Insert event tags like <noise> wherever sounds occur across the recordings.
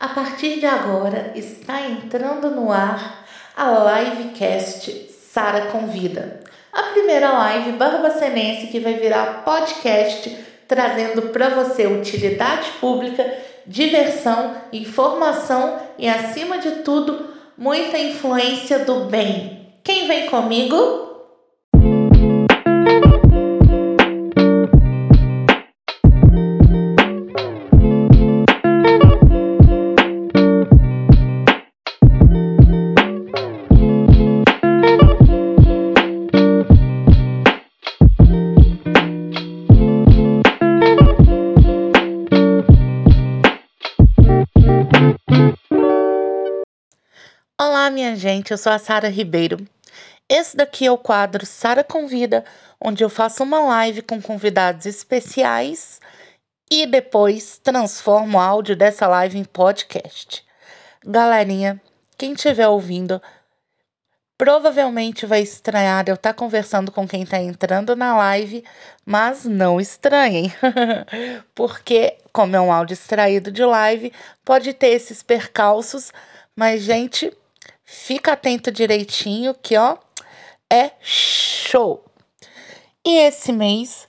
A partir de agora está entrando no ar a livecast Sara Convida. A primeira live barbacenense que vai virar podcast trazendo para você utilidade pública, diversão, informação e acima de tudo, muita influência do bem. Quem vem comigo? Minha gente, eu sou a Sara Ribeiro. Esse daqui é o quadro Sara Convida, onde eu faço uma live com convidados especiais e depois transformo o áudio dessa live em podcast. Galerinha, quem estiver ouvindo, provavelmente vai estranhar eu estar tá conversando com quem está entrando na live, mas não estranhem, <laughs> porque, como é um áudio extraído de live, pode ter esses percalços, mas, gente, Fica atento direitinho que ó, é show. E esse mês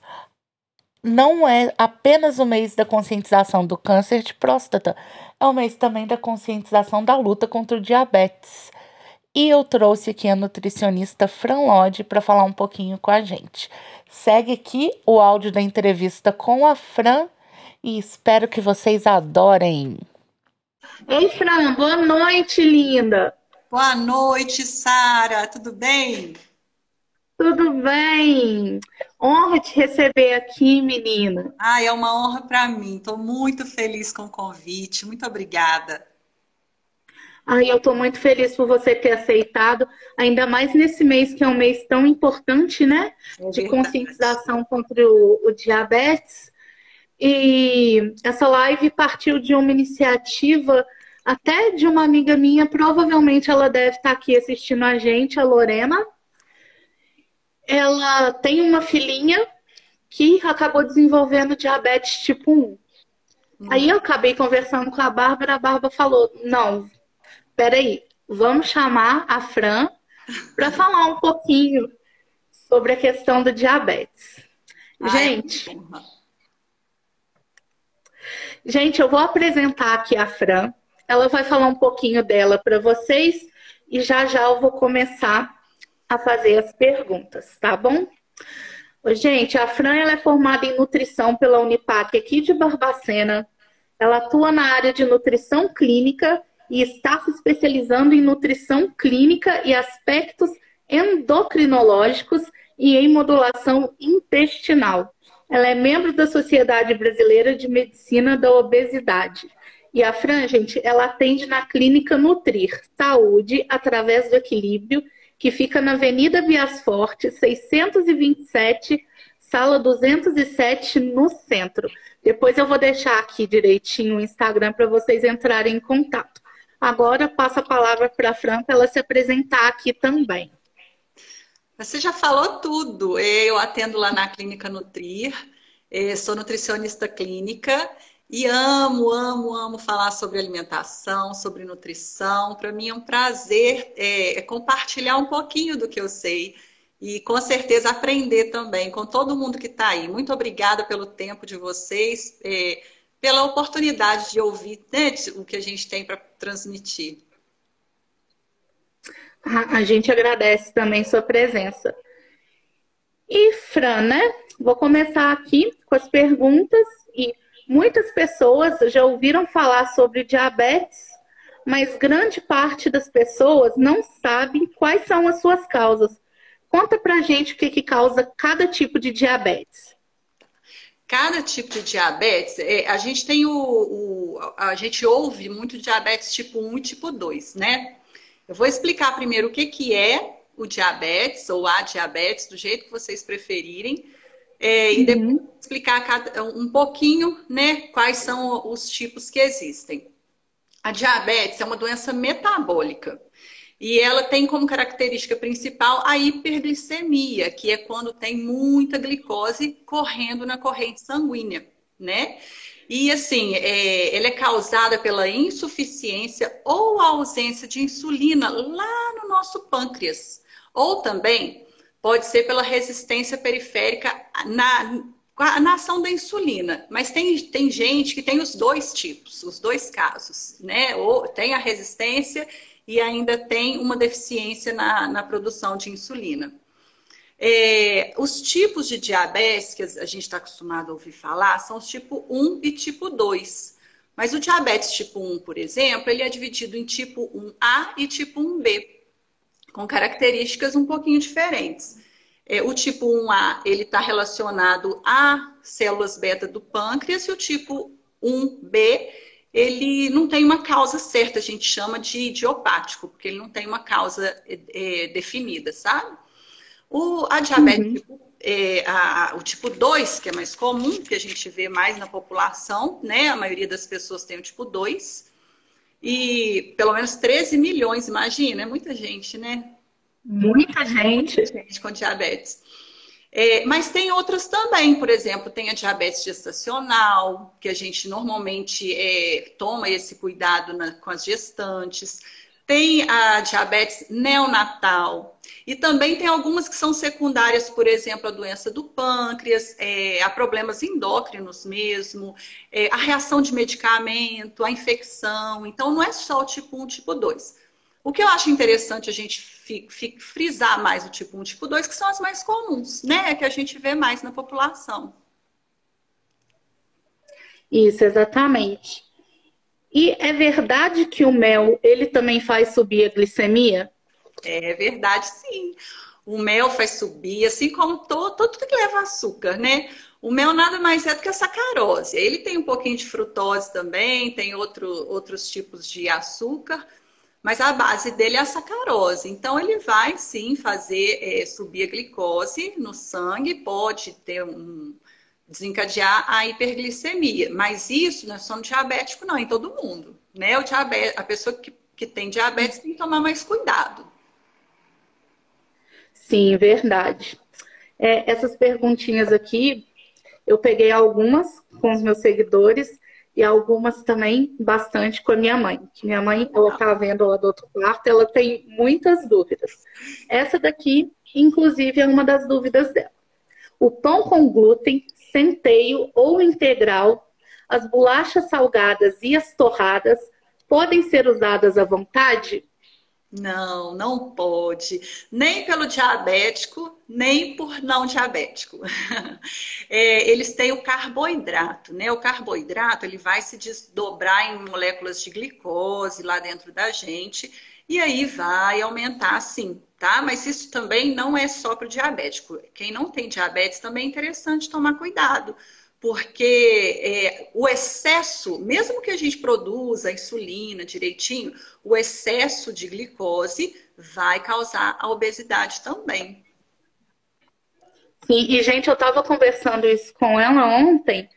não é apenas o mês da conscientização do câncer de próstata, é o mês também da conscientização da luta contra o diabetes. E eu trouxe aqui a nutricionista Fran Lodge para falar um pouquinho com a gente. Segue aqui o áudio da entrevista com a Fran e espero que vocês adorem. Ei, Fran, boa noite, linda. Boa noite, Sara. Tudo bem? Tudo bem. Honra te receber aqui, menina. Ah, é uma honra para mim. Estou muito feliz com o convite. Muito obrigada. Ai, eu estou muito feliz por você ter aceitado, ainda mais nesse mês que é um mês tão importante, né? É de conscientização contra o, o diabetes. E essa live partiu de uma iniciativa até de uma amiga minha, provavelmente ela deve estar aqui assistindo a gente, a Lorena. Ela tem uma filhinha que acabou desenvolvendo diabetes tipo 1. Hum. Aí eu acabei conversando com a Bárbara, a Bárbara falou: não, peraí, vamos chamar a Fran para falar um pouquinho sobre a questão do diabetes. Ai, gente, gente, eu vou apresentar aqui a Fran. Ela vai falar um pouquinho dela para vocês e já já eu vou começar a fazer as perguntas, tá bom? Gente, a Fran ela é formada em nutrição pela Unipac aqui de Barbacena. Ela atua na área de nutrição clínica e está se especializando em nutrição clínica e aspectos endocrinológicos e em modulação intestinal. Ela é membro da Sociedade Brasileira de Medicina da Obesidade. E a Fran, gente, ela atende na clínica Nutrir Saúde através do equilíbrio, que fica na Avenida Bias Forte, 627, sala 207, no centro. Depois eu vou deixar aqui direitinho o Instagram para vocês entrarem em contato. Agora passo a palavra para a Fran para ela se apresentar aqui também. Você já falou tudo. Eu atendo lá na clínica Nutrir, sou nutricionista clínica e amo, amo, amo falar sobre alimentação, sobre nutrição. Para mim é um prazer é, é, compartilhar um pouquinho do que eu sei e com certeza aprender também com todo mundo que está aí. Muito obrigada pelo tempo de vocês, é, pela oportunidade de ouvir né, o que a gente tem para transmitir. A gente agradece também sua presença. E Fran, né? Vou começar aqui com as perguntas e Muitas pessoas já ouviram falar sobre diabetes, mas grande parte das pessoas não sabem quais são as suas causas. Conta pra gente o que, que causa cada tipo de diabetes. Cada tipo de diabetes, é, a gente tem o, o, A gente ouve muito diabetes tipo 1 e tipo 2, né? Eu vou explicar primeiro o que, que é o diabetes ou a diabetes, do jeito que vocês preferirem é, e depois uhum. explicar cada, um pouquinho, né, quais são os tipos que existem. A diabetes é uma doença metabólica e ela tem como característica principal a hiperglicemia, que é quando tem muita glicose correndo na corrente sanguínea, né? E assim, é, ela é causada pela insuficiência ou ausência de insulina lá no nosso pâncreas. Ou também pode ser pela resistência periférica na, na ação da insulina. Mas tem, tem gente que tem os dois tipos, os dois casos, né? Ou tem a resistência e ainda tem uma deficiência na, na produção de insulina. É, os tipos de diabetes que a gente está acostumado a ouvir falar são os tipo 1 e tipo 2. Mas o diabetes tipo 1, por exemplo, ele é dividido em tipo 1A e tipo 1B, com características um pouquinho diferentes. É, o tipo 1A ele está relacionado a células beta do pâncreas e o tipo 1B ele não tem uma causa certa, a gente chama de idiopático, porque ele não tem uma causa é, definida, sabe? O, a diabetes uhum. tipo, é, a, o tipo 2, que é mais comum, que a gente vê mais na população, né? A maioria das pessoas tem o tipo 2. E pelo menos 13 milhões, imagina, é muita gente, né? Muita gente. Muita gente com diabetes. É, mas tem outras também, por exemplo, tem a diabetes gestacional, que a gente normalmente é, toma esse cuidado na, com as gestantes. Tem a diabetes neonatal, e também tem algumas que são secundárias, por exemplo, a doença do pâncreas, é, há problemas endócrinos mesmo, é, a reação de medicamento, a infecção. Então, não é só o tipo 1, tipo 2. O que eu acho interessante a gente frisar mais o tipo 1 e tipo 2, que são as mais comuns, né? Que a gente vê mais na população. Isso, exatamente. E é verdade que o mel, ele também faz subir a glicemia? É verdade, sim. O mel faz subir, assim como todo, tudo que leva açúcar, né? O mel nada mais é do que a sacarose. Ele tem um pouquinho de frutose também, tem outro, outros tipos de açúcar, mas a base dele é a sacarose. Então, ele vai sim fazer é, subir a glicose no sangue, pode ter um desencadear a hiperglicemia. Mas isso não é só no diabético, não, em todo mundo. Né? O diabetes, a pessoa que, que tem diabetes tem que tomar mais cuidado. Sim, verdade. É, essas perguntinhas aqui, eu peguei algumas com os meus seguidores e algumas também bastante com a minha mãe. Que minha mãe, ela tá vendo lá do outro quarto, ela tem muitas dúvidas. Essa daqui, inclusive, é uma das dúvidas dela. O pão com glúten, centeio ou integral, as bolachas salgadas e as torradas podem ser usadas à vontade? Não, não pode. Nem pelo diabético, nem por não diabético. <laughs> É, eles têm o carboidrato, né? O carboidrato ele vai se desdobrar em moléculas de glicose lá dentro da gente e aí vai aumentar sim, tá? Mas isso também não é só para o diabético. Quem não tem diabetes também é interessante tomar cuidado porque é, o excesso, mesmo que a gente produza a insulina direitinho, o excesso de glicose vai causar a obesidade também. Sim, e gente, eu estava conversando isso com ela ontem,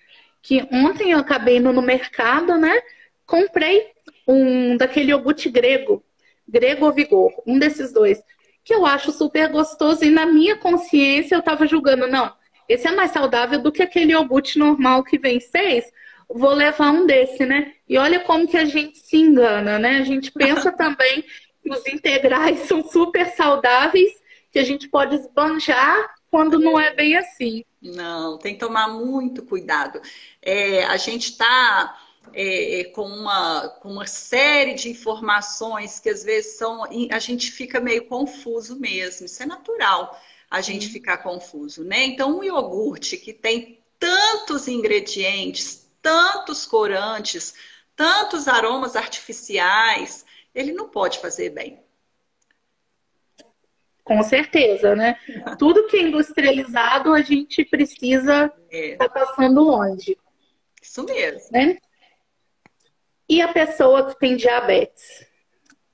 que ontem eu acabei indo no mercado, né? Comprei um daquele iogurte grego, grego ou vigor, um desses dois, que eu acho super gostoso e na minha consciência eu estava julgando, não, esse é mais saudável do que aquele iogurte normal que vem seis. Vou levar um desse, né? E olha como que a gente se engana, né? A gente pensa <laughs> também que os integrais são super saudáveis, que a gente pode esbanjar quando não é bem assim. Não, tem que tomar muito cuidado. É, a gente está é, é, com, uma, com uma série de informações que às vezes são. A gente fica meio confuso mesmo. Isso é natural a gente ficar confuso, né? Então, um iogurte que tem tantos ingredientes, tantos corantes, tantos aromas artificiais, ele não pode fazer bem. Com certeza, né? <laughs> Tudo que é industrializado a gente precisa estar é. tá passando onde? Isso mesmo. Né? E a pessoa que tem diabetes?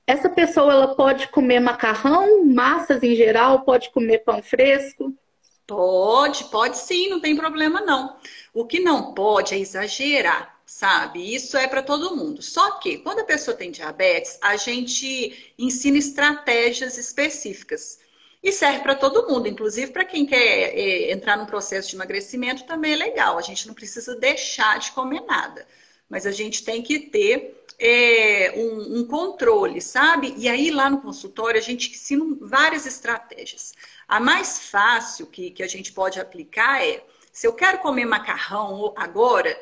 Essa pessoa ela pode comer macarrão, massas em geral, pode comer pão fresco? Pode, pode sim, não tem problema não. O que não pode é exagerar, sabe? Isso é para todo mundo. Só que quando a pessoa tem diabetes, a gente ensina estratégias específicas. E serve para todo mundo, inclusive para quem quer é, entrar num processo de emagrecimento também é legal. A gente não precisa deixar de comer nada, mas a gente tem que ter é, um, um, controle, sabe? E aí lá no consultório a gente ensina várias estratégias. A mais fácil que, que a gente pode aplicar é: se eu quero comer macarrão agora,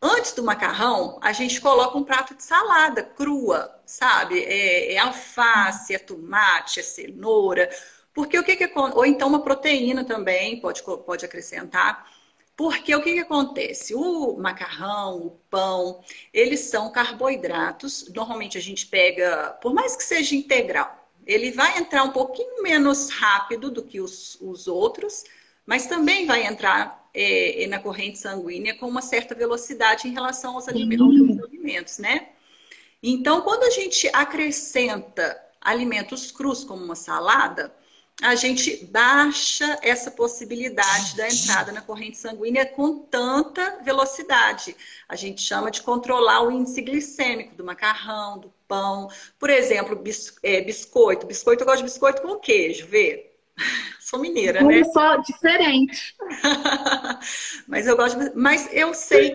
antes do macarrão, a gente coloca um prato de salada crua, sabe? É, é alface, é tomate, é cenoura porque o que, que ou então uma proteína também pode, pode acrescentar. Porque o que, que acontece? O macarrão, o pão, eles são carboidratos. Normalmente a gente pega, por mais que seja integral, ele vai entrar um pouquinho menos rápido do que os, os outros, mas também vai entrar é, na corrente sanguínea com uma certa velocidade em relação aos alimentos, aos alimentos, né? Então, quando a gente acrescenta alimentos crus como uma salada, a gente baixa essa possibilidade da entrada na corrente sanguínea com tanta velocidade. A gente chama de controlar o índice glicêmico do macarrão, do pão. Por exemplo, bis, é, biscoito. Biscoito, eu gosto de biscoito com queijo, vê? <laughs> Sou mineira, Como né? Só diferente. <laughs> mas eu gosto, mas eu sei,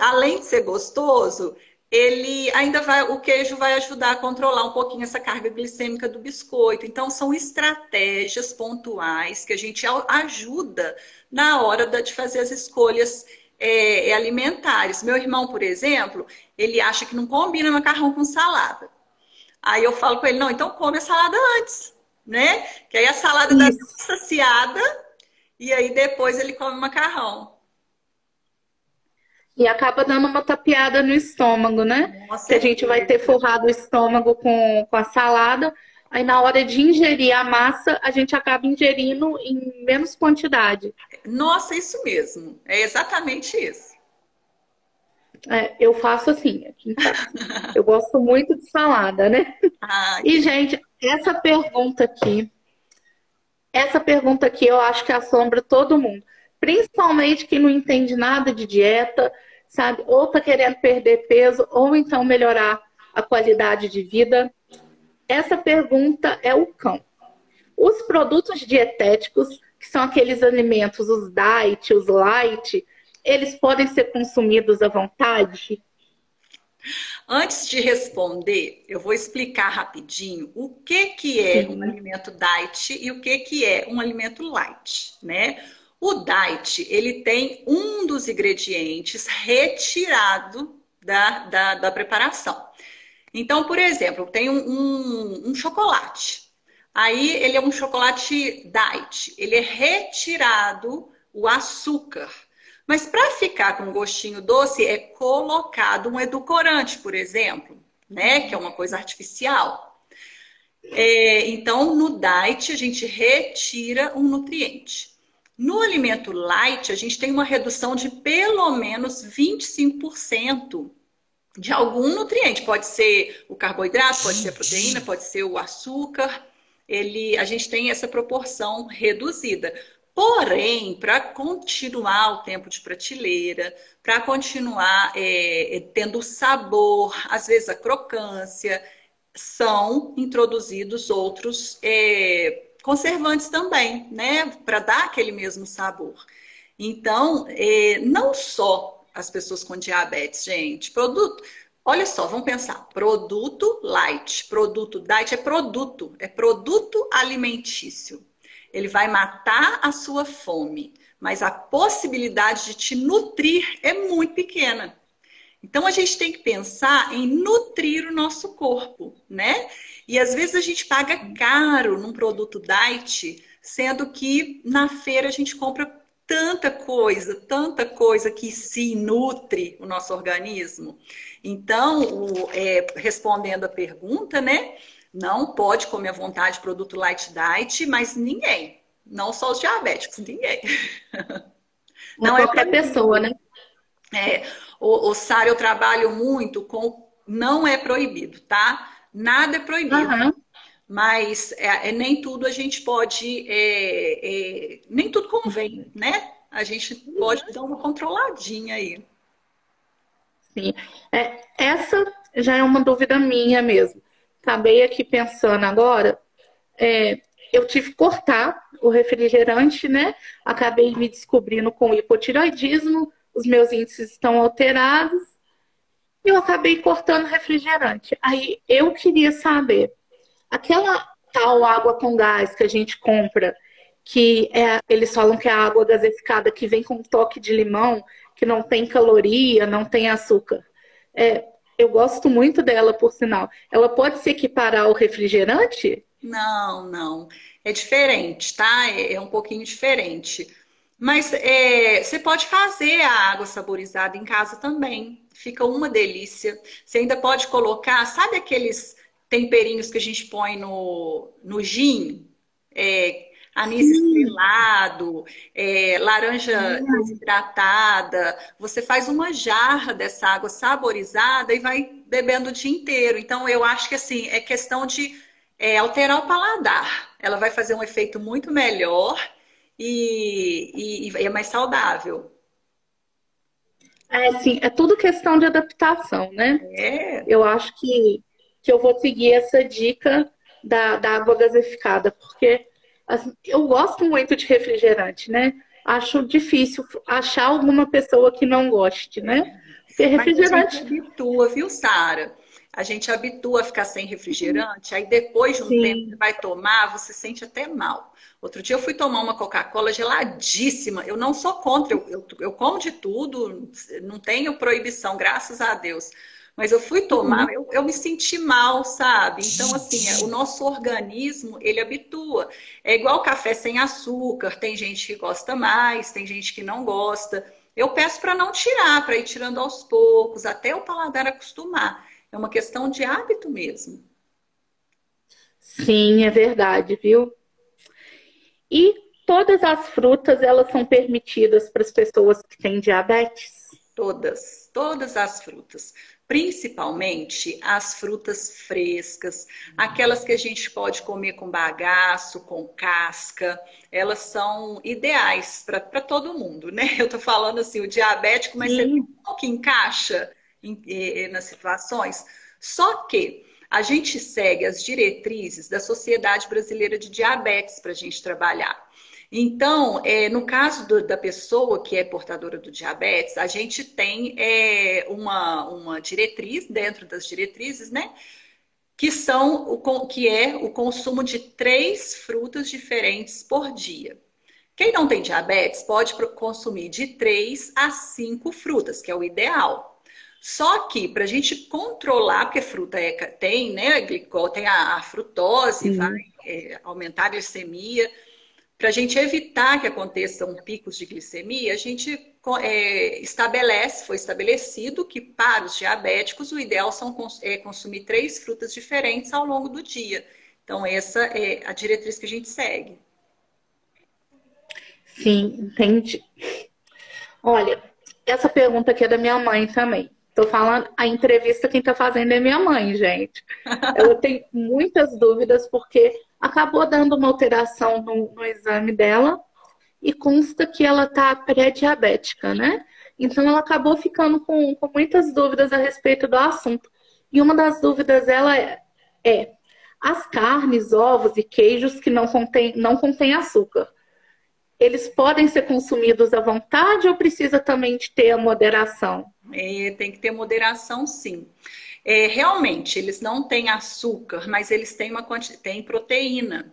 além de ser gostoso, ele ainda vai, o queijo vai ajudar a controlar um pouquinho essa carga glicêmica do biscoito. Então, são estratégias pontuais que a gente ajuda na hora de fazer as escolhas é, alimentares. Meu irmão, por exemplo, ele acha que não combina macarrão com salada. Aí eu falo com ele, não, então come a salada antes, né? Que aí a salada Isso. dá saciada e aí depois ele come o macarrão. E acaba dando uma tapeada no estômago, né? Nossa, que a gente vai ter forrado o estômago com, com a salada. Aí na hora de ingerir a massa, a gente acaba ingerindo em menos quantidade. Nossa, isso mesmo. É exatamente isso. É, eu faço assim, <laughs> eu gosto muito de salada, né? Ai. E, gente, essa pergunta aqui, essa pergunta aqui eu acho que assombra todo mundo. Principalmente quem não entende nada de dieta, sabe? Ou está querendo perder peso, ou então melhorar a qualidade de vida. Essa pergunta é o cão. Os produtos dietéticos, que são aqueles alimentos, os diet, os light, eles podem ser consumidos à vontade? Antes de responder, eu vou explicar rapidinho o que, que é Sim. um alimento diet e o que, que é um alimento light, né? O diet, ele tem um dos ingredientes retirado da, da, da preparação. Então, por exemplo, tem um, um, um, chocolate. Aí ele é um chocolate diet. Ele é retirado o açúcar. Mas para ficar com um gostinho doce, é colocado um edulcorante, por exemplo, né? Que é uma coisa artificial. É, então, no diet, a gente retira um nutriente. No alimento light, a gente tem uma redução de pelo menos 25% de algum nutriente. Pode ser o carboidrato, pode ser a proteína, pode ser o açúcar. Ele, a gente tem essa proporção reduzida. Porém, para continuar o tempo de prateleira, para continuar é, é, tendo sabor, às vezes a crocância, são introduzidos outros é, conservantes também, né? Para dar aquele mesmo sabor. Então, é, não só as pessoas com diabetes, gente, produto. Olha só, vamos pensar. Produto light, produto diet é produto, é produto alimentício. Ele vai matar a sua fome, mas a possibilidade de te nutrir é muito pequena. Então a gente tem que pensar em nutrir o nosso corpo, né? E às vezes a gente paga caro num produto diet, sendo que na feira a gente compra tanta coisa, tanta coisa que se nutre o nosso organismo. Então, o, é, respondendo a pergunta, né? Não pode comer à vontade produto light diet, mas ninguém. Não só os diabéticos, ninguém. Não, <laughs> não é qualquer pessoa, né? É, o, o Sara, eu trabalho muito com não é proibido, tá? Nada é proibido. Uhum. Mas é, é, nem tudo a gente pode. É, é, nem tudo convém, né? A gente pode dar uma controladinha aí. Sim. É, essa já é uma dúvida minha mesmo. Acabei aqui pensando agora. É, eu tive que cortar o refrigerante, né? Acabei me descobrindo com hipotiroidismo, os meus índices estão alterados. E eu acabei cortando refrigerante. Aí eu queria saber, aquela tal água com gás que a gente compra, que é, eles falam que é a água gasificada que vem com um toque de limão, que não tem caloria, não tem açúcar. É, eu gosto muito dela, por sinal. Ela pode se equiparar ao refrigerante? Não, não. É diferente, tá? É, é um pouquinho diferente. Mas é, você pode fazer a água saborizada em casa também. Fica uma delícia. Você ainda pode colocar, sabe aqueles temperinhos que a gente põe no, no gin? É, anis estrelado, é, laranja desidratada. Você faz uma jarra dessa água saborizada e vai bebendo o dia inteiro. Então, eu acho que assim, é questão de é, alterar o paladar. Ela vai fazer um efeito muito melhor e, e, e é mais saudável. É, sim, é tudo questão de adaptação, né? É. Eu acho que, que eu vou seguir essa dica da, da água gasificada, porque assim, eu gosto muito de refrigerante, né? Acho difícil achar alguma pessoa que não goste, né? Porque refrigerante. Mas a gente habitua, viu, Sara? A gente habitua a ficar sem refrigerante, aí depois de um Sim. tempo que vai tomar, você sente até mal. Outro dia eu fui tomar uma Coca-Cola geladíssima. Eu não sou contra, eu, eu, eu, como de tudo, não tenho proibição, graças a Deus. Mas eu fui tomar, uhum. eu, eu me senti mal, sabe? Então, assim, é, o nosso organismo, ele habitua. É igual café sem açúcar, tem gente que gosta mais, tem gente que não gosta. Eu peço para não tirar, para ir tirando aos poucos, até o paladar acostumar. É uma questão de hábito mesmo. Sim, é verdade, viu? E todas as frutas, elas são permitidas para as pessoas que têm diabetes? Todas, todas as frutas. Principalmente as frutas frescas, aquelas que a gente pode comer com bagaço, com casca, elas são ideais para todo mundo, né? <laughs> Eu tô falando assim, o diabético, mas Sim. você que encaixa em, nas situações. Só que a gente segue as diretrizes da Sociedade Brasileira de Diabetes para a gente trabalhar. Então, é, no caso do, da pessoa que é portadora do diabetes, a gente tem é, uma, uma diretriz dentro das diretrizes, né? Que são o que é o consumo de três frutas diferentes por dia. Quem não tem diabetes pode consumir de três a cinco frutas, que é o ideal. Só que para a gente controlar, porque fruta é, tem, né, glicol, tem a, a frutose, vai é, aumentar a glicemia. Para a gente evitar que aconteçam picos de glicemia, a gente é, estabelece, foi estabelecido que para os diabéticos o ideal são é, consumir três frutas diferentes ao longo do dia. Então, essa é a diretriz que a gente segue. Sim, entendi. Olha, essa pergunta aqui é da minha mãe também. Tô falando, a entrevista quem tá fazendo é minha mãe, gente. Ela tem muitas dúvidas porque acabou dando uma alteração no, no exame dela e consta que ela tá pré-diabética, né? Então ela acabou ficando com, com muitas dúvidas a respeito do assunto. E uma das dúvidas dela é, é as carnes, ovos e queijos que não contém, não contém açúcar. Eles podem ser consumidos à vontade ou precisa também de ter a moderação? É, tem que ter moderação, sim. É, realmente, eles não têm açúcar, mas eles têm uma têm proteína.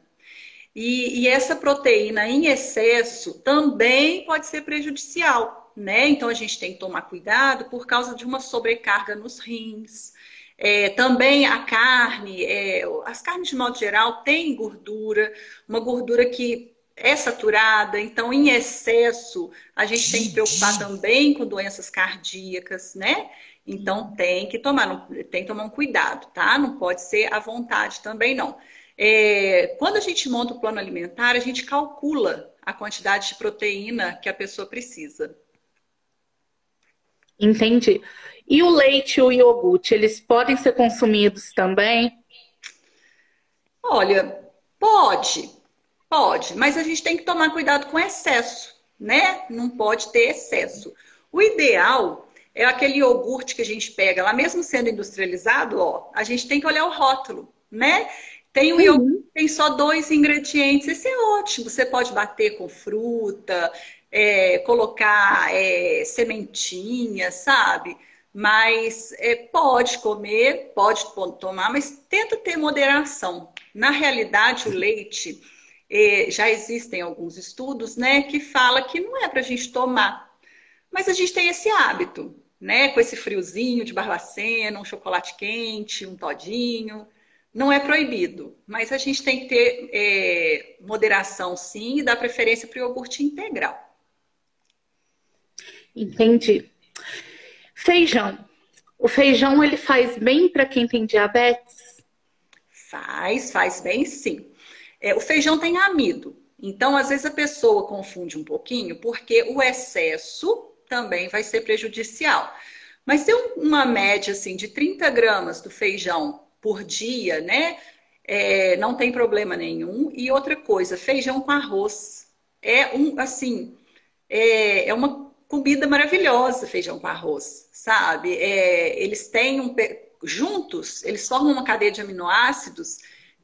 E, e, essa proteína em excesso também pode ser prejudicial, né? Então a gente tem que tomar cuidado por causa de uma sobrecarga nos rins. É, também a carne, é, as carnes de modo geral têm gordura, uma gordura que é saturada, então em excesso a gente tem que preocupar também com doenças cardíacas, né? Então tem que tomar, tem que tomar um cuidado, tá? Não pode ser à vontade também não. É, quando a gente monta o plano alimentar, a gente calcula a quantidade de proteína que a pessoa precisa. Entendi. E o leite e o iogurte, eles podem ser consumidos também? Olha, pode, Pode, mas a gente tem que tomar cuidado com excesso, né? Não pode ter excesso. O ideal é aquele iogurte que a gente pega lá, mesmo sendo industrializado, ó, a gente tem que olhar o rótulo, né? Tem o uhum. tem só dois ingredientes, esse é ótimo. Você pode bater com fruta, é, colocar é, sementinha, sabe? Mas é, pode comer, pode tomar, mas tenta ter moderação. Na realidade, o leite, já existem alguns estudos, né, que fala que não é para a gente tomar, mas a gente tem esse hábito, né, com esse friozinho de barbacena, um chocolate quente, um todinho. Não é proibido, mas a gente tem que ter é, moderação sim e dar preferência para o iogurte integral. Entendi. Feijão. O feijão ele faz bem para quem tem diabetes? Faz, faz bem sim. É, o feijão tem amido. Então, às vezes a pessoa confunde um pouquinho, porque o excesso também vai ser prejudicial. Mas tem uma média assim de 30 gramas do feijão por dia, né? É, não tem problema nenhum. E outra coisa, feijão com arroz. É um, assim, é, é uma comida maravilhosa, feijão com arroz, sabe? É, eles têm um, juntos, eles formam uma cadeia de aminoácidos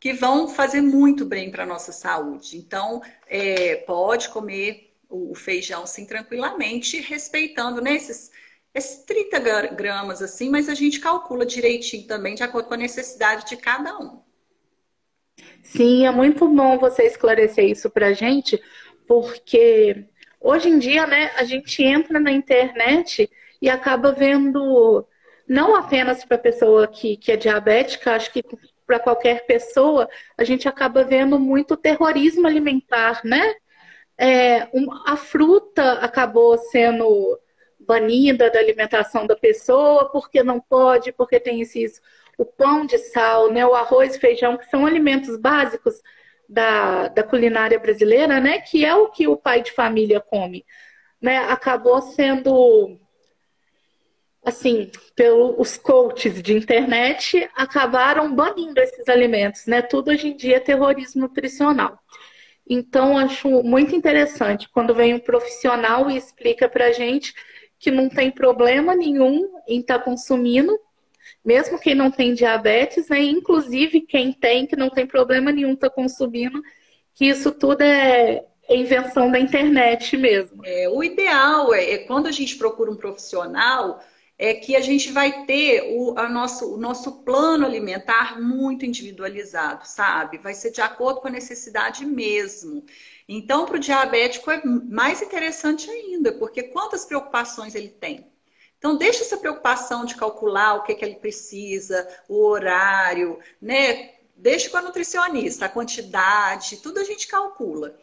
que vão fazer muito bem para a nossa saúde. Então, é, pode comer o, feijão sim tranquilamente, respeitando nesses né, esses 30 gramas assim, mas a gente calcula direitinho também de acordo com a necessidade de cada um. Sim, é muito bom você esclarecer isso para a gente, porque hoje em dia, né, a gente entra na internet e acaba vendo, não apenas para pessoa que, que é diabética, acho que para qualquer pessoa, a gente acaba vendo muito terrorismo alimentar, né? É, um, a fruta acabou sendo banida da alimentação da pessoa, porque não pode, porque tem esses, o pão de sal, né, o arroz feijão, que são alimentos básicos da, da culinária brasileira, né, que é o que o pai de família come, né, acabou sendo assim, pelos coaches de internet acabaram banindo esses alimentos, né? Tudo hoje em dia é terrorismo nutricional. Então, acho muito interessante quando vem um profissional e explica pra gente que não tem problema nenhum em estar tá consumindo, mesmo quem não tem diabetes, né? Inclusive quem tem, que não tem problema nenhum tá consumindo, que isso tudo é, é invenção da internet mesmo. É, o ideal é, é quando a gente procura um profissional é que a gente vai ter o, nosso, o nosso plano alimentar muito individualizado, sabe? Vai ser de acordo com a necessidade mesmo. Então, para o diabético é mais interessante ainda, porque quantas preocupações ele tem? Então, deixa essa preocupação de calcular o que, que ele precisa, o horário, né? Deixa com a nutricionista, a quantidade, tudo a gente calcula.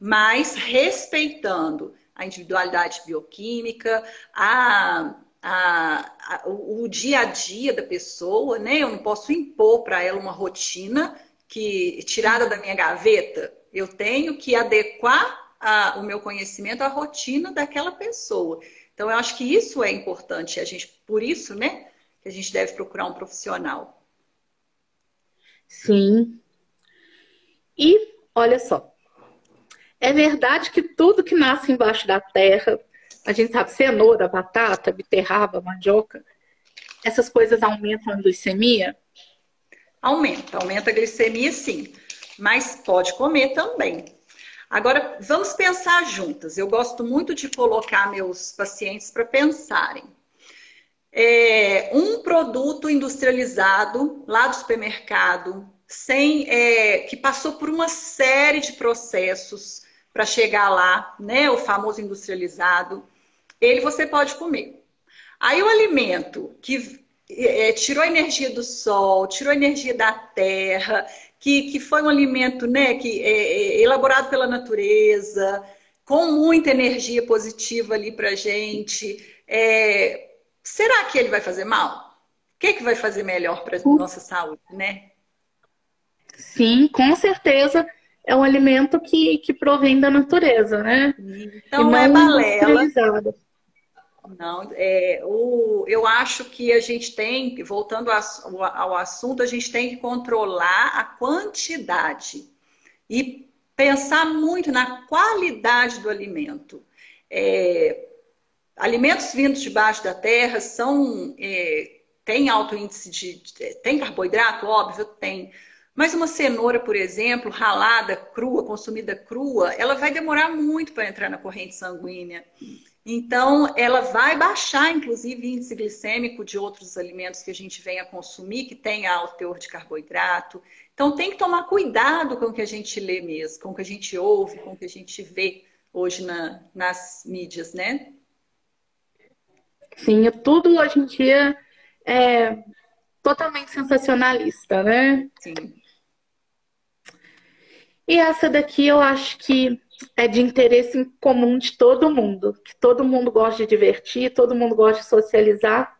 Mas respeitando a individualidade bioquímica, a, a, a, o, dia a dia da pessoa, né? Eu não posso impor para ela uma rotina que tirada da minha gaveta, eu tenho que adequar a, o meu conhecimento à rotina daquela pessoa. Então, eu acho que isso é importante. A gente, por isso, né, que a gente deve procurar um profissional. Sim. E olha só, é verdade que tudo que nasce embaixo da terra, a gente sabe, cenoura, batata, beterraba, mandioca, essas coisas aumentam a glicemia? Aumenta, aumenta a glicemia sim mas pode comer também. Agora, vamos pensar juntas. Eu gosto muito de colocar meus pacientes para pensarem. É, um produto industrializado lá do supermercado, sem é, que passou por uma série de processos para chegar lá, né? O famoso industrializado, ele você pode comer. Aí o alimento que é, tirou a energia do sol, tirou a energia da terra, que, que foi um alimento né, que é, é elaborado pela natureza, com muita energia positiva ali para gente. É, será que ele vai fazer mal? O que, é que vai fazer melhor para a nossa saúde, né? Sim, com certeza é um alimento que, que provém da natureza, né? Então não é balela. Não, é, o, eu acho que a gente tem, voltando ao, ao assunto, a gente tem que controlar a quantidade e pensar muito na qualidade do alimento. É, alimentos vindos debaixo da terra são é, tem alto índice de tem carboidrato óbvio tem Mas uma cenoura, por exemplo, ralada, crua, consumida crua, ela vai demorar muito para entrar na corrente sanguínea. Então, ela vai baixar, inclusive, índice glicêmico de outros alimentos que a gente vem a consumir, que tem alto teor de carboidrato. Então, tem que tomar cuidado com o que a gente lê mesmo, com o que a gente ouve, com o que a gente vê hoje na, nas mídias, né? Sim, tudo hoje em dia é totalmente sensacionalista, né? Sim. E essa daqui eu acho que é de interesse comum de todo mundo, que todo mundo gosta de divertir, todo mundo gosta de socializar.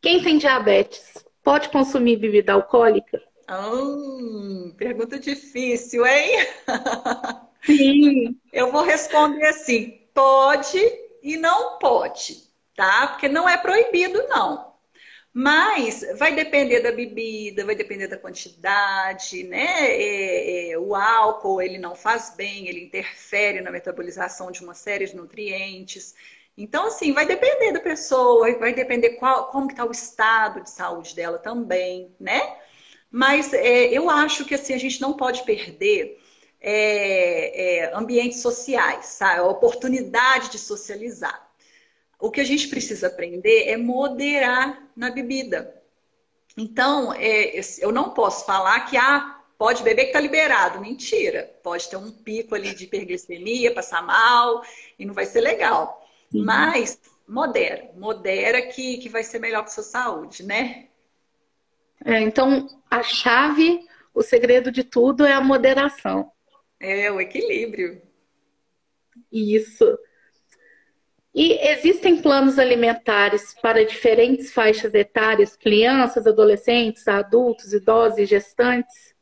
Quem tem diabetes pode consumir bebida alcoólica? Hum, pergunta difícil, hein? <laughs> Sim. Eu vou responder assim: pode e não pode, tá? Porque não é proibido, não. Mas vai depender da bebida, vai depender da quantidade, né? É, é, o álcool ele não faz bem, ele interfere na metabolização de uma série de nutrientes. Então, assim, vai depender da pessoa, vai depender qual, como está o estado de saúde dela também, né? Mas é, eu acho que assim, a gente não pode perder é, é, ambientes sociais, sabe? a oportunidade de socializar. O que a gente precisa aprender é moderar na bebida. Então, é, eu não posso falar que ah, pode beber que está liberado. Mentira. Pode ter um pico ali de hiperglicemia, passar mal e não vai ser legal. Uhum. Mas modera, modera que, que vai ser melhor para sua saúde, né? É, então, a chave, o segredo de tudo é a moderação. É, o equilíbrio. Isso. E existem planos alimentares para diferentes faixas etárias, crianças, adolescentes, adultos, idosos e gestantes?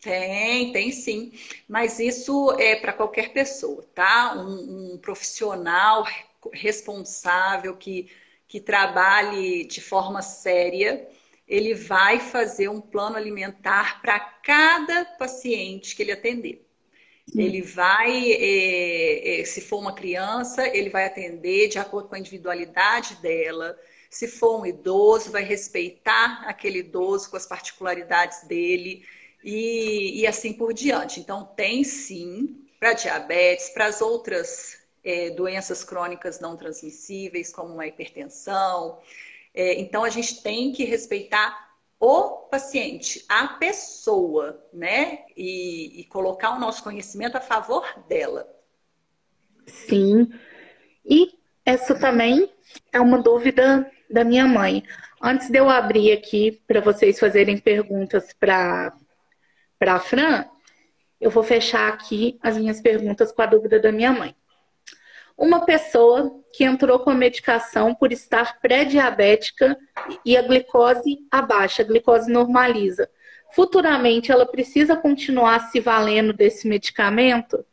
Tem, tem sim. Mas isso é para qualquer pessoa, tá? Um, um, profissional responsável que, que trabalhe de forma séria ele vai fazer um plano alimentar para cada paciente que ele atender. Ele vai, é, é, se for uma criança, ele vai atender de acordo com a individualidade dela. Se for um idoso, vai respeitar aquele idoso com as particularidades dele e, e assim por diante. Então, tem sim para diabetes, para as outras é, doenças crônicas não transmissíveis, como a hipertensão, então a gente tem que respeitar o paciente, a pessoa, né? E, e colocar o nosso conhecimento a favor dela. Sim. E essa também é uma dúvida da minha mãe. Antes de eu abrir aqui para vocês fazerem perguntas para a Fran, eu vou fechar aqui as minhas perguntas com a dúvida da minha mãe. Uma pessoa que entrou com a medicação por estar pré-diabética e a glicose abaixa, a glicose normaliza. Futuramente, ela precisa continuar se valendo desse medicamento?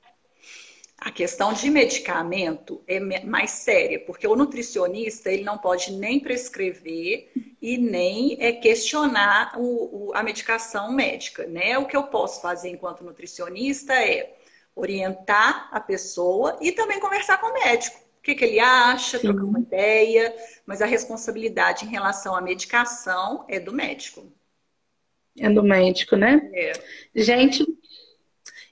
A questão de medicamento é mais séria, porque o nutricionista ele não pode nem prescrever e nem é, questionar o, o, a medicação médica, né? O que eu posso fazer enquanto nutricionista é orientar a pessoa e também conversar com o médico. O que, que ele acha, Sim. trocar uma ideia, mas a responsabilidade em relação à medicação é do médico. É do médico, né? É. Gente,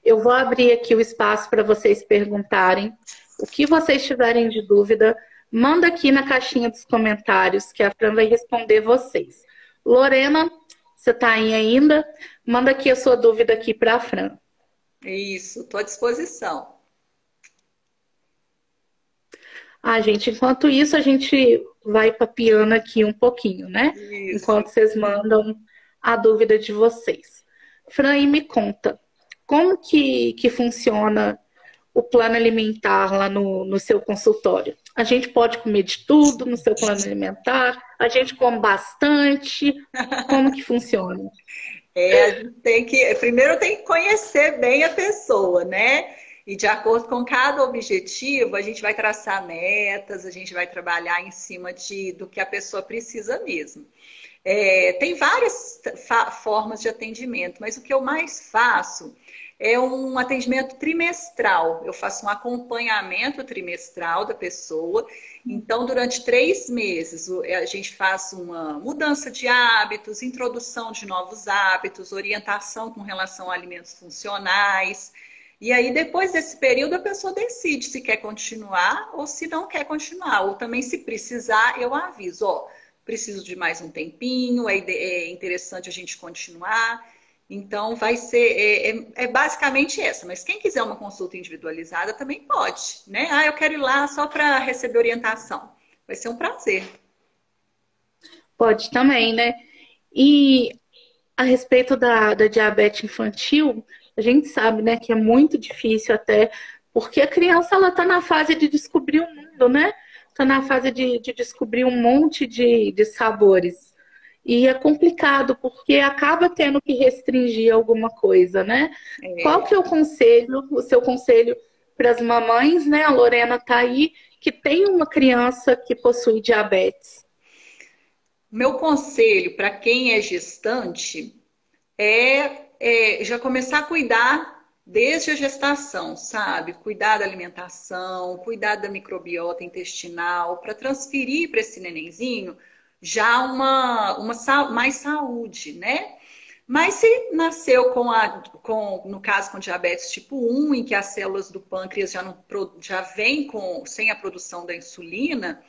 eu vou abrir aqui o espaço para vocês perguntarem. O que vocês tiverem de dúvida, manda aqui na caixinha dos comentários que a Fran vai responder vocês. Lorena, você está aí ainda? Manda aqui a sua dúvida aqui para a Fran. Isso, estou à disposição. Ah, gente, enquanto isso, a gente vai papiando aqui um pouquinho, né? Isso. Enquanto vocês mandam a dúvida de vocês. Fran, e me conta, como que, que funciona o plano alimentar lá no, no seu consultório? A gente pode comer de tudo no seu plano alimentar? A gente come bastante? Como que funciona? <laughs> É, a gente tem que, primeiro tem que conhecer bem a pessoa, né? E de acordo com cada objetivo, a gente vai traçar metas, a gente vai trabalhar em cima de, do que a pessoa precisa mesmo. É, tem várias formas de atendimento, mas o que eu mais faço é um atendimento trimestral. Eu faço um acompanhamento trimestral da pessoa. Então, durante três meses, a gente faz uma mudança de hábitos, introdução de novos hábitos, orientação com relação a alimentos funcionais. E aí, depois desse período, a pessoa decide se quer continuar ou se não quer continuar. Ou também, se precisar, eu aviso: ó, preciso de mais um tempinho, é, é interessante a gente continuar. Então, vai ser, é, é, é, basicamente essa. Mas quem quiser uma consulta individualizada também pode, né? Ah, eu quero ir lá só para receber orientação. Vai ser um prazer. Pode também, né? E a respeito da, da diabetes infantil, a gente sabe, né, que é muito difícil até, porque a criança, ela tá na fase de descobrir o mundo, né? Tá na fase de, de descobrir um monte de, de sabores. E é complicado, porque acaba tendo que restringir alguma coisa, né? É. Qual que é o conselho, o seu conselho para as mamães, né? A Lorena tá aí, que tem uma criança que possui diabetes. Meu conselho para quem é gestante é, é já começar a cuidar desde a gestação, sabe? Cuidar da alimentação, cuidar da microbiota intestinal, para transferir para esse nenenzinho já uma, uma mais saúde, né? Mas se nasceu com a, com, no caso com diabetes tipo 1, em que as células do pâncreas já, não, já vêm com, sem a produção da insulina,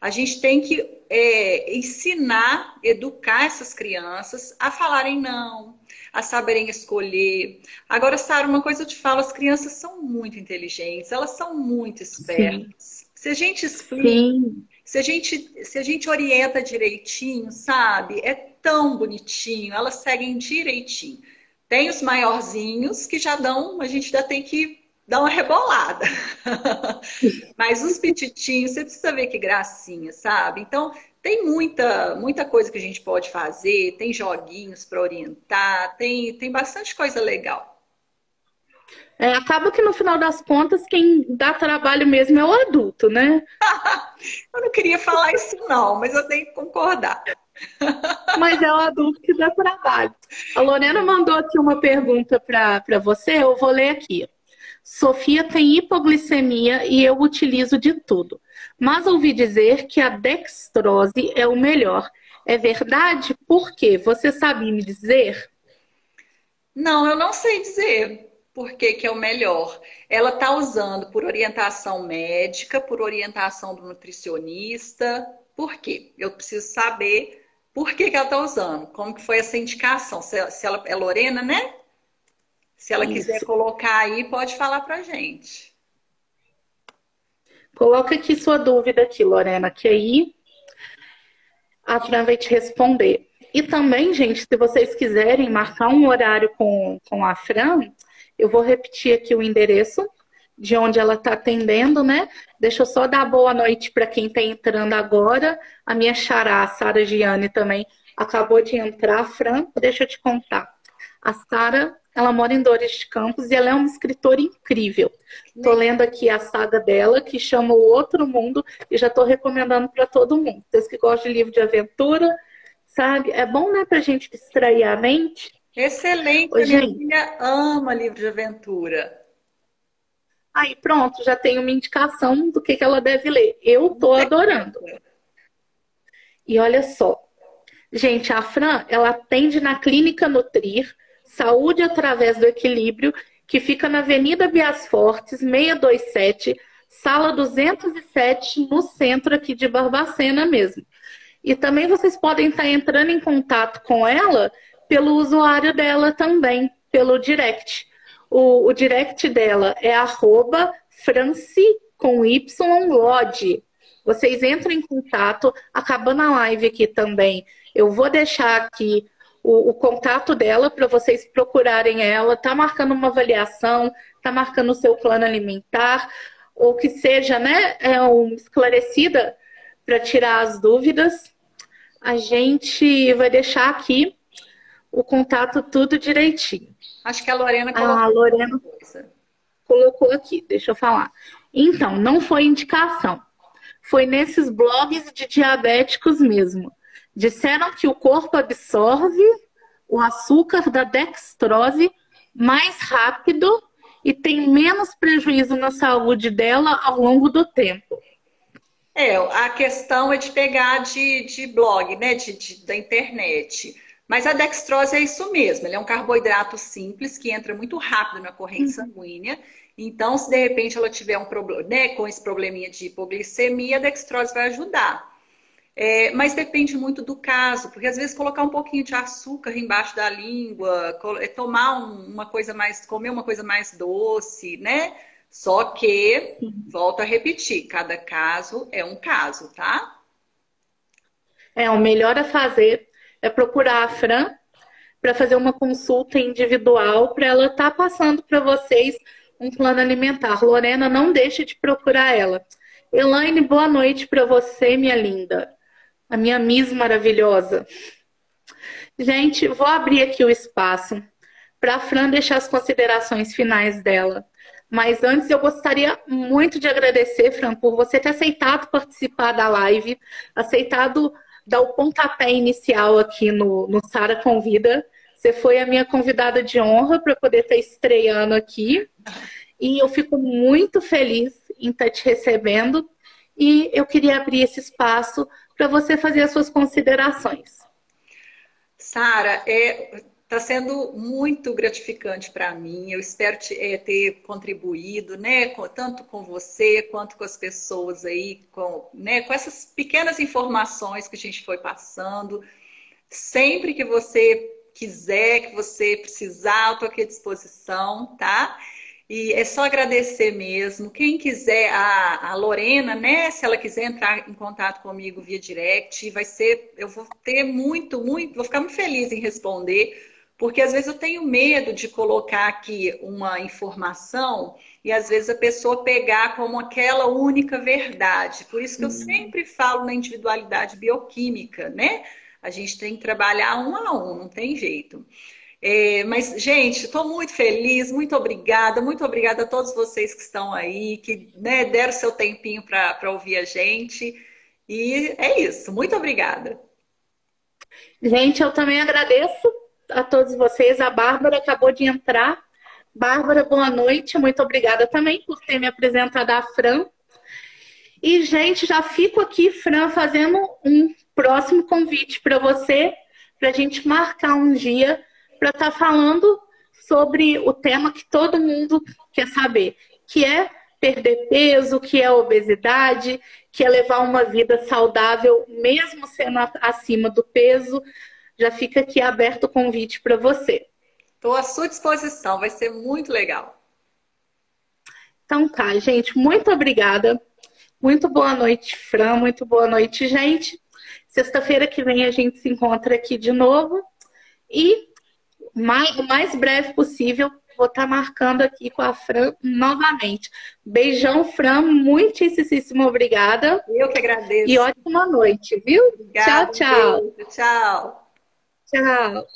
a gente tem que é, ensinar, educar essas crianças a falarem não, a saberem escolher. Agora, Sara, uma coisa eu te falo, as crianças são muito inteligentes, elas são muito espertas. Sim. Se a gente explica, Sim. Se a gente, se a gente orienta direitinho, sabe? É tão bonitinho, elas seguem direitinho. Tem os maiorzinhos que já dão, a gente já tem que dar uma rebolada. <laughs> Mas os petitinhos, você precisa ver que gracinha, sabe? Então, tem muita, muita coisa que a gente pode fazer, tem joguinhos para orientar, tem, tem bastante coisa legal. É, acaba que no final das contas, quem dá trabalho mesmo é o adulto, né? <laughs> eu não queria falar isso, não, mas eu tenho que concordar. <laughs> mas é o adulto que dá trabalho. A Lorena mandou aqui uma pergunta para você, eu vou ler aqui. Sofia tem hipoglicemia e eu utilizo de tudo. Mas ouvi dizer que a dextrose é o melhor. É verdade? Por quê? Você sabe me dizer? Não, eu não sei dizer por que, que é o melhor. Ela está usando por orientação médica, por orientação do nutricionista. Por quê? Eu preciso saber por que, que ela está usando, como que foi essa indicação. Se, se ela é Lorena, né? Se ela Isso. quiser colocar aí, pode falar para gente. Coloca aqui sua dúvida aqui, Lorena, que aí a Fran vai te responder. E também, gente, se vocês quiserem marcar um horário com, com a Fran, eu vou repetir aqui o endereço de onde ela está atendendo, né? Deixa eu só dar boa noite para quem está entrando agora. A minha xará, a Sara Giane, também acabou de entrar. Fran, deixa eu te contar. A Sara, ela mora em Dores de Campos e ela é uma escritora incrível. Estou lendo aqui a saga dela, que chama O Outro Mundo, e já estou recomendando para todo mundo. Vocês que gostam de livro de aventura, sabe? É bom, né, para a gente distrair a mente. Excelente, minha filha ama livro de aventura. Aí pronto, já tem uma indicação do que, que ela deve ler. Eu tô adorando. E olha só, gente, a Fran, ela atende na Clínica Nutrir, Saúde através do Equilíbrio, que fica na Avenida Bias Fortes, 627, sala 207, no centro aqui de Barbacena mesmo. E também vocês podem estar entrando em contato com ela pelo usuário dela também, pelo direct. O, o direct dela é arroba franci com Y Lodge. Vocês entram em contato, acabando a live aqui também. Eu vou deixar aqui o, o contato dela para vocês procurarem ela. Tá marcando uma avaliação, tá marcando o seu plano alimentar, ou que seja, né, é um, esclarecida para tirar as dúvidas. A gente vai deixar aqui o contato tudo direitinho. Acho que a Lorena colocou. A Lorena colocou aqui, deixa eu falar. Então, não foi indicação. Foi nesses blogs de diabéticos mesmo. Disseram que o corpo absorve o açúcar da dextrose mais rápido e tem menos prejuízo na saúde dela ao longo do tempo. É, a questão é de pegar de, de blog, né, de, de, da internet. Mas a dextrose é isso mesmo, ele é um carboidrato simples que entra muito rápido na corrente uhum. sanguínea. Então, se de repente ela tiver um problema, né, com esse probleminha de hipoglicemia, a dextrose vai ajudar. É, mas depende muito do caso, porque às vezes colocar um pouquinho de açúcar embaixo da língua, é, tomar uma coisa mais, comer uma coisa mais doce, né? Só que, volto a repetir, cada caso é um caso, tá? É, o melhor a fazer é procurar a Fran para fazer uma consulta individual para ela estar tá passando para vocês um plano alimentar. Lorena, não deixe de procurar ela. Elaine, boa noite para você, minha linda a minha Miss maravilhosa. Gente, vou abrir aqui o espaço para a Fran deixar as considerações finais dela. Mas antes eu gostaria muito de agradecer, Fran, por você ter aceitado participar da live, aceitado dar o pontapé inicial aqui no, no Sara Convida. Você foi a minha convidada de honra para poder estar estreando aqui. E eu fico muito feliz em estar te recebendo. E eu queria abrir esse espaço para você fazer as suas considerações. Sara, é, Está sendo muito gratificante para mim. Eu espero te, é, ter contribuído, né, com, tanto com você quanto com as pessoas aí, com, né, com essas pequenas informações que a gente foi passando. Sempre que você quiser, que você precisar, eu estou aqui à disposição, tá? E é só agradecer mesmo. Quem quiser, a, a, Lorena, né? Se ela quiser entrar em contato comigo via direct, vai ser. Eu vou ter muito, muito, vou ficar muito feliz em responder, porque às vezes eu tenho medo de colocar aqui uma informação e às vezes a pessoa pegar como aquela única verdade. Por isso que eu sempre falo na individualidade bioquímica, né? A gente tem que trabalhar um a um, não tem jeito. É, mas, gente, estou muito feliz, muito obrigada, muito obrigada a todos vocês que estão aí, que né, deram seu tempinho para ouvir a gente. E é isso, muito obrigada. Gente, eu também agradeço a todos vocês. A Bárbara acabou de entrar. Bárbara, boa noite, muito obrigada também por ter me apresentado a Fran. E, gente, já fico aqui, Fran, fazendo um próximo convite para você, para a gente marcar um dia para estar tá falando sobre o tema que todo mundo quer saber, que é perder peso, que é obesidade, que é levar uma vida saudável, mesmo sendo acima do peso. Já fica aqui aberto o convite para você. Estou à sua disposição, vai ser muito legal. Então tá, gente, muito obrigada. Muito boa noite, Fran. Muito boa noite, gente. Sexta-feira que vem a gente se encontra aqui de novo. E mais, o mais breve possível. Vou estar tá marcando aqui com a Fran novamente. Beijão, Fran. Muitíssimo obrigada. Eu que agradeço. E ótima noite, viu? Obrigada, tchau, tchau. Beijo, tchau. Tchau.